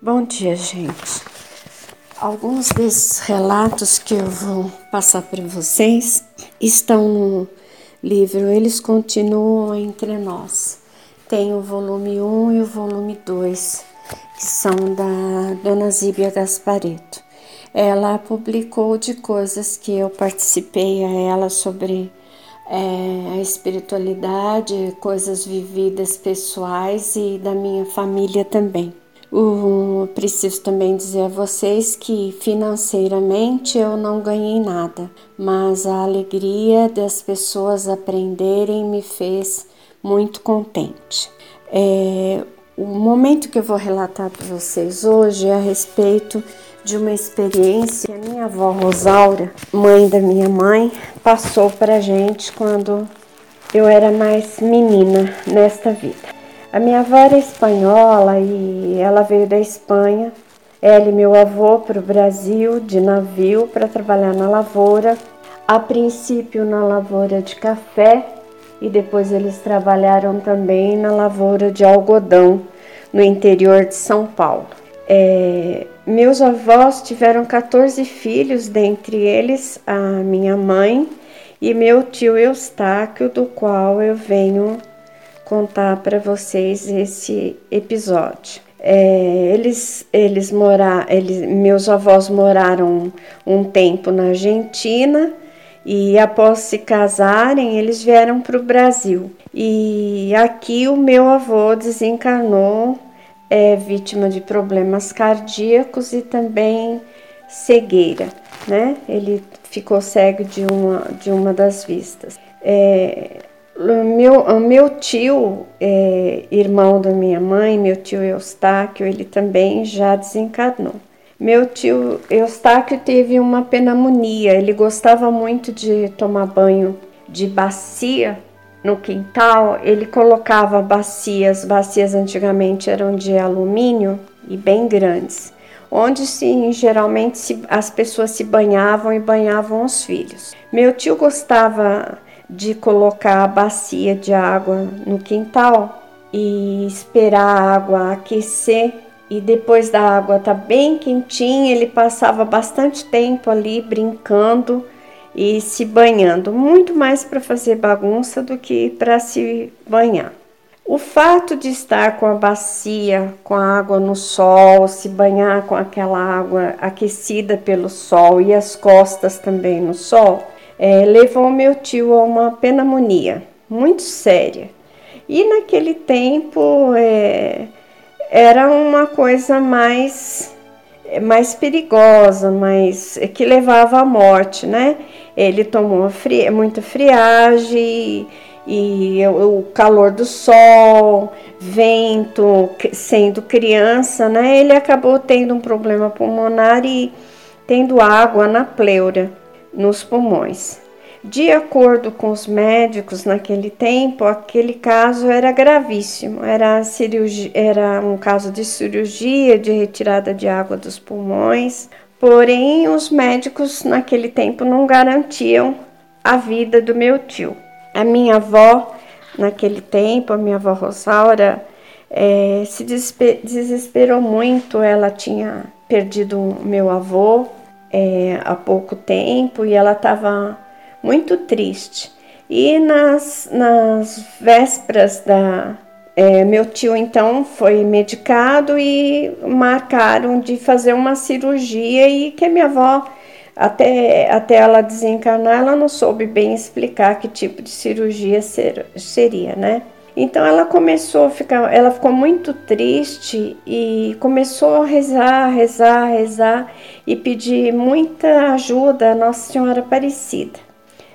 Bom dia, gente. Alguns desses relatos que eu vou passar para vocês estão no livro Eles Continuam Entre Nós. Tem o volume 1 e o volume 2, que são da Dona Zíbia Gaspareto. Ela publicou de coisas que eu participei a ela sobre é, a espiritualidade, coisas vividas pessoais e da minha família também. O, preciso também dizer a vocês que financeiramente eu não ganhei nada, mas a alegria das pessoas aprenderem me fez muito contente. É, o momento que eu vou relatar para vocês hoje é a respeito de uma experiência que a minha avó Rosaura, mãe da minha mãe, passou para gente quando eu era mais menina nesta vida. A minha avó era espanhola e ela veio da Espanha. Ela e meu avô para o Brasil de navio para trabalhar na lavoura. A princípio na lavoura de café e depois eles trabalharam também na lavoura de algodão no interior de São Paulo. É, meus avós tiveram 14 filhos, dentre eles a minha mãe e meu tio Eustáquio, do qual eu venho contar para vocês esse episódio. É, eles, eles morar, eles, meus avós moraram um tempo na Argentina e após se casarem eles vieram para o Brasil. E aqui o meu avô desencarnou, é vítima de problemas cardíacos e também cegueira, né? Ele ficou cego de uma, de uma das vistas. É, meu, meu tio, é, irmão da minha mãe, meu tio Eustáquio, ele também já desencarnou. Meu tio Eustáquio teve uma pneumonia, ele gostava muito de tomar banho de bacia no quintal, ele colocava bacias, bacias antigamente eram de alumínio e bem grandes, onde se, geralmente se, as pessoas se banhavam e banhavam os filhos. Meu tio gostava de colocar a bacia de água no quintal e esperar a água aquecer e depois da água tá bem quentinha, ele passava bastante tempo ali brincando e se banhando, muito mais para fazer bagunça do que para se banhar. O fato de estar com a bacia, com a água no sol, se banhar com aquela água aquecida pelo sol e as costas também no sol, é, levou meu tio a uma pneumonia muito séria. E naquele tempo é, era uma coisa mais mais perigosa, mais que levava à morte, né? Ele tomou fri, muita friagem e, e o calor do sol, vento, sendo criança, né? Ele acabou tendo um problema pulmonar e tendo água na pleura nos pulmões. De acordo com os médicos naquele tempo, aquele caso era gravíssimo. Era, cirurgia, era um caso de cirurgia de retirada de água dos pulmões. Porém, os médicos naquele tempo não garantiam a vida do meu tio. A minha avó, naquele tempo, a minha avó Rosaura, é, se desesperou muito. Ela tinha perdido meu avô é, há pouco tempo e ela estava muito triste. E nas, nas vésperas da. É, meu tio então foi medicado e marcaram de fazer uma cirurgia e que minha avó, até, até ela desencarnar, ela não soube bem explicar que tipo de cirurgia ser, seria, né? Então ela começou a ficar, ela ficou muito triste e começou a rezar, rezar, rezar e pedir muita ajuda à Nossa Senhora Aparecida.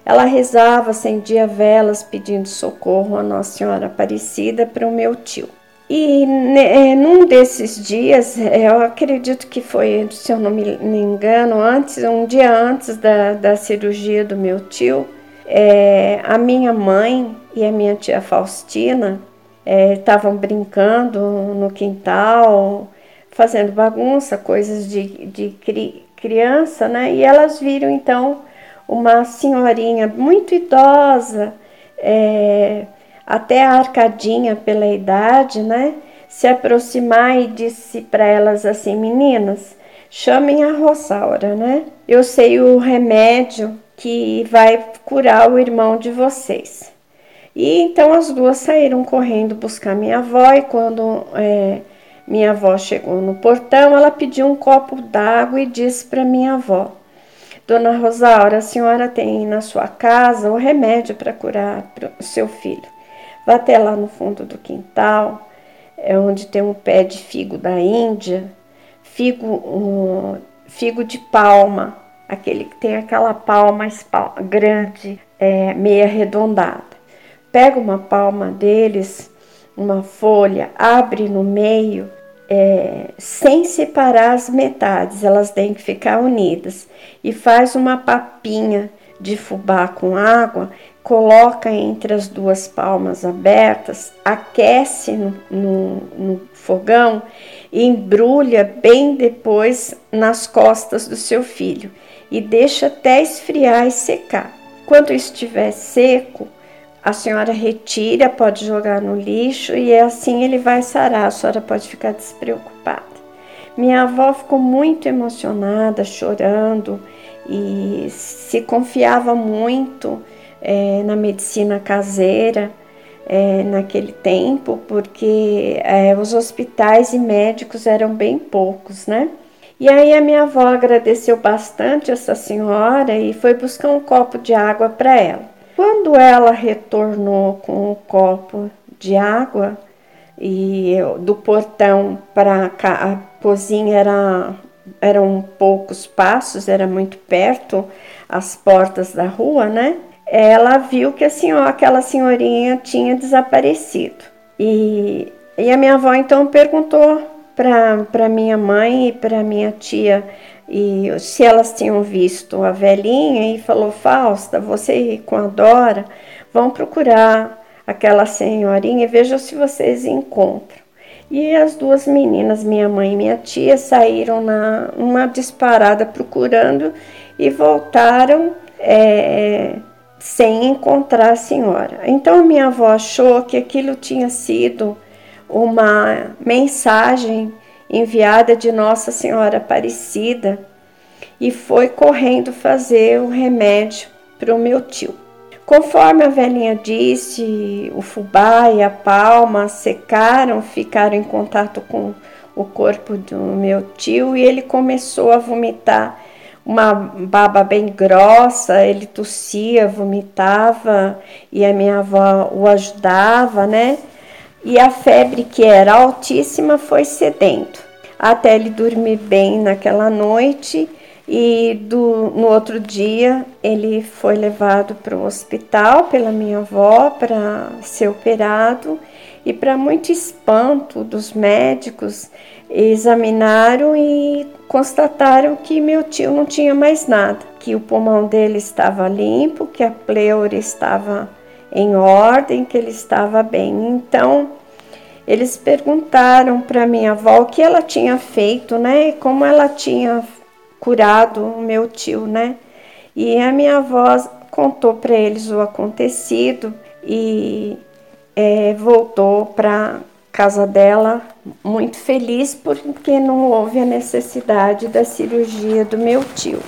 Ela rezava, acendia velas pedindo socorro à Nossa Senhora Aparecida para o meu tio. E né, é, num desses dias, é, eu acredito que foi, se eu não me engano, antes, um dia antes da, da cirurgia do meu tio, é, a minha mãe e a minha tia Faustina estavam é, brincando no quintal, fazendo bagunça, coisas de, de cri, criança, né? E elas viram então uma senhorinha muito idosa, é, até arcadinha pela idade, né? se aproximar e disse para elas assim: Meninas, chamem a Rosaura, né? Eu sei o remédio que vai curar o irmão de vocês. E então as duas saíram correndo buscar minha avó e quando é, minha avó chegou no portão, ela pediu um copo d'água e disse para minha avó: Dona Rosaura, a senhora tem na sua casa o remédio para curar o seu filho. Vá até lá no fundo do quintal, é onde tem um pé de figo da Índia, figo, um, figo de palma, aquele que tem aquela palma grande, é, meio arredondada. Pega uma palma deles, uma folha, abre no meio, é, sem separar as metades, elas têm que ficar unidas, e faz uma papinha de fubá com água coloca entre as duas palmas abertas, aquece no, no, no fogão e embrulha bem depois nas costas do seu filho e deixa até esfriar e secar. Quando estiver seco, a senhora retira, pode jogar no lixo e assim ele vai sarar. A senhora pode ficar despreocupada. Minha avó ficou muito emocionada, chorando e se confiava muito é, na medicina caseira é, naquele tempo, porque é, os hospitais e médicos eram bem poucos, né? E aí a minha avó agradeceu bastante essa senhora e foi buscar um copo de água para ela. Quando ela retornou com o copo de água e eu, do portão para a cozinha era eram poucos passos, era muito perto as portas da rua, né? ela viu que a senhora, aquela senhorinha tinha desaparecido. E, e a minha avó então perguntou para minha mãe e para minha tia e se elas tinham visto a velhinha e falou: Fausta, você com a Dora vão procurar aquela senhorinha e vejam se vocês encontram. E as duas meninas, minha mãe e minha tia, saíram na uma disparada procurando e voltaram. É, sem encontrar a senhora. Então minha avó achou que aquilo tinha sido uma mensagem enviada de Nossa Senhora Aparecida e foi correndo fazer o remédio para o meu tio. Conforme a velhinha disse, o fubá e a palma secaram, ficaram em contato com o corpo do meu tio e ele começou a vomitar uma baba bem grossa, ele tossia, vomitava e a minha avó o ajudava, né? E a febre que era altíssima foi cedendo, até ele dormir bem naquela noite e do, no outro dia ele foi levado para o hospital pela minha avó para ser operado. E para muito espanto dos médicos examinaram e constataram que meu tio não tinha mais nada, que o pulmão dele estava limpo, que a pleura estava em ordem, que ele estava bem. Então, eles perguntaram para minha avó o que ela tinha feito, né? Como ela tinha curado o meu tio, né? E a minha avó contou para eles o acontecido e é, voltou para casa dela muito feliz porque não houve a necessidade da cirurgia do meu tio.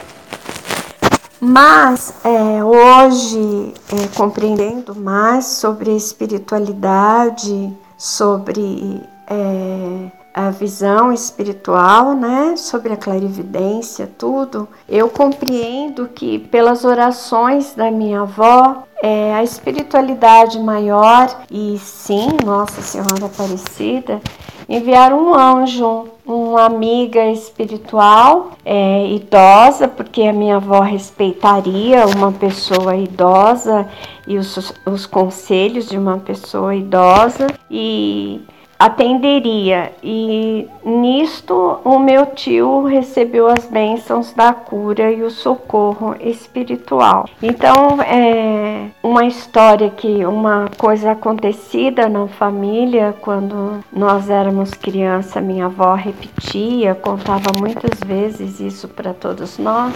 Mas é, hoje, é, compreendendo mais sobre espiritualidade, sobre é, a visão espiritual, né, sobre a clarividência, tudo, eu compreendo que pelas orações da minha avó, é, a espiritualidade maior e sim, Nossa Senhora Aparecida, enviaram um anjo, uma amiga espiritual é, idosa, porque a minha avó respeitaria uma pessoa idosa e os, os conselhos de uma pessoa idosa e atenderia. E nisto o meu tio recebeu as bênçãos da cura e o socorro espiritual. Então, é uma história que uma coisa acontecida na família quando nós éramos criança, minha avó repetia, contava muitas vezes isso para todos nós,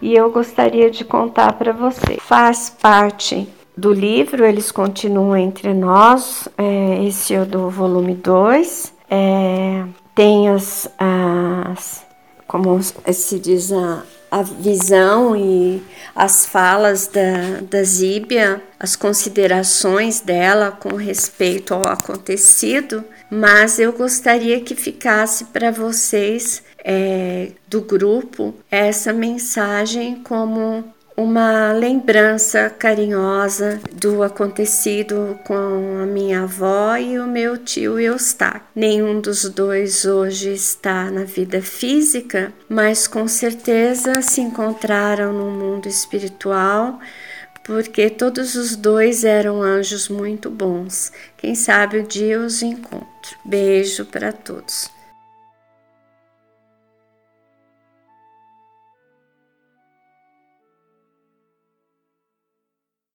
e eu gostaria de contar para você. Faz parte do livro Eles Continuam Entre Nós, é, esse é do volume 2. É, tem as, as, como se diz, a, a visão e as falas da, da Zíbia, as considerações dela com respeito ao acontecido, mas eu gostaria que ficasse para vocês é, do grupo essa mensagem como uma lembrança carinhosa do acontecido com a minha avó e o meu tio Eustáquio. Nenhum dos dois hoje está na vida física, mas com certeza se encontraram no mundo espiritual, porque todos os dois eram anjos muito bons. Quem sabe o dia os encontro. Beijo para todos.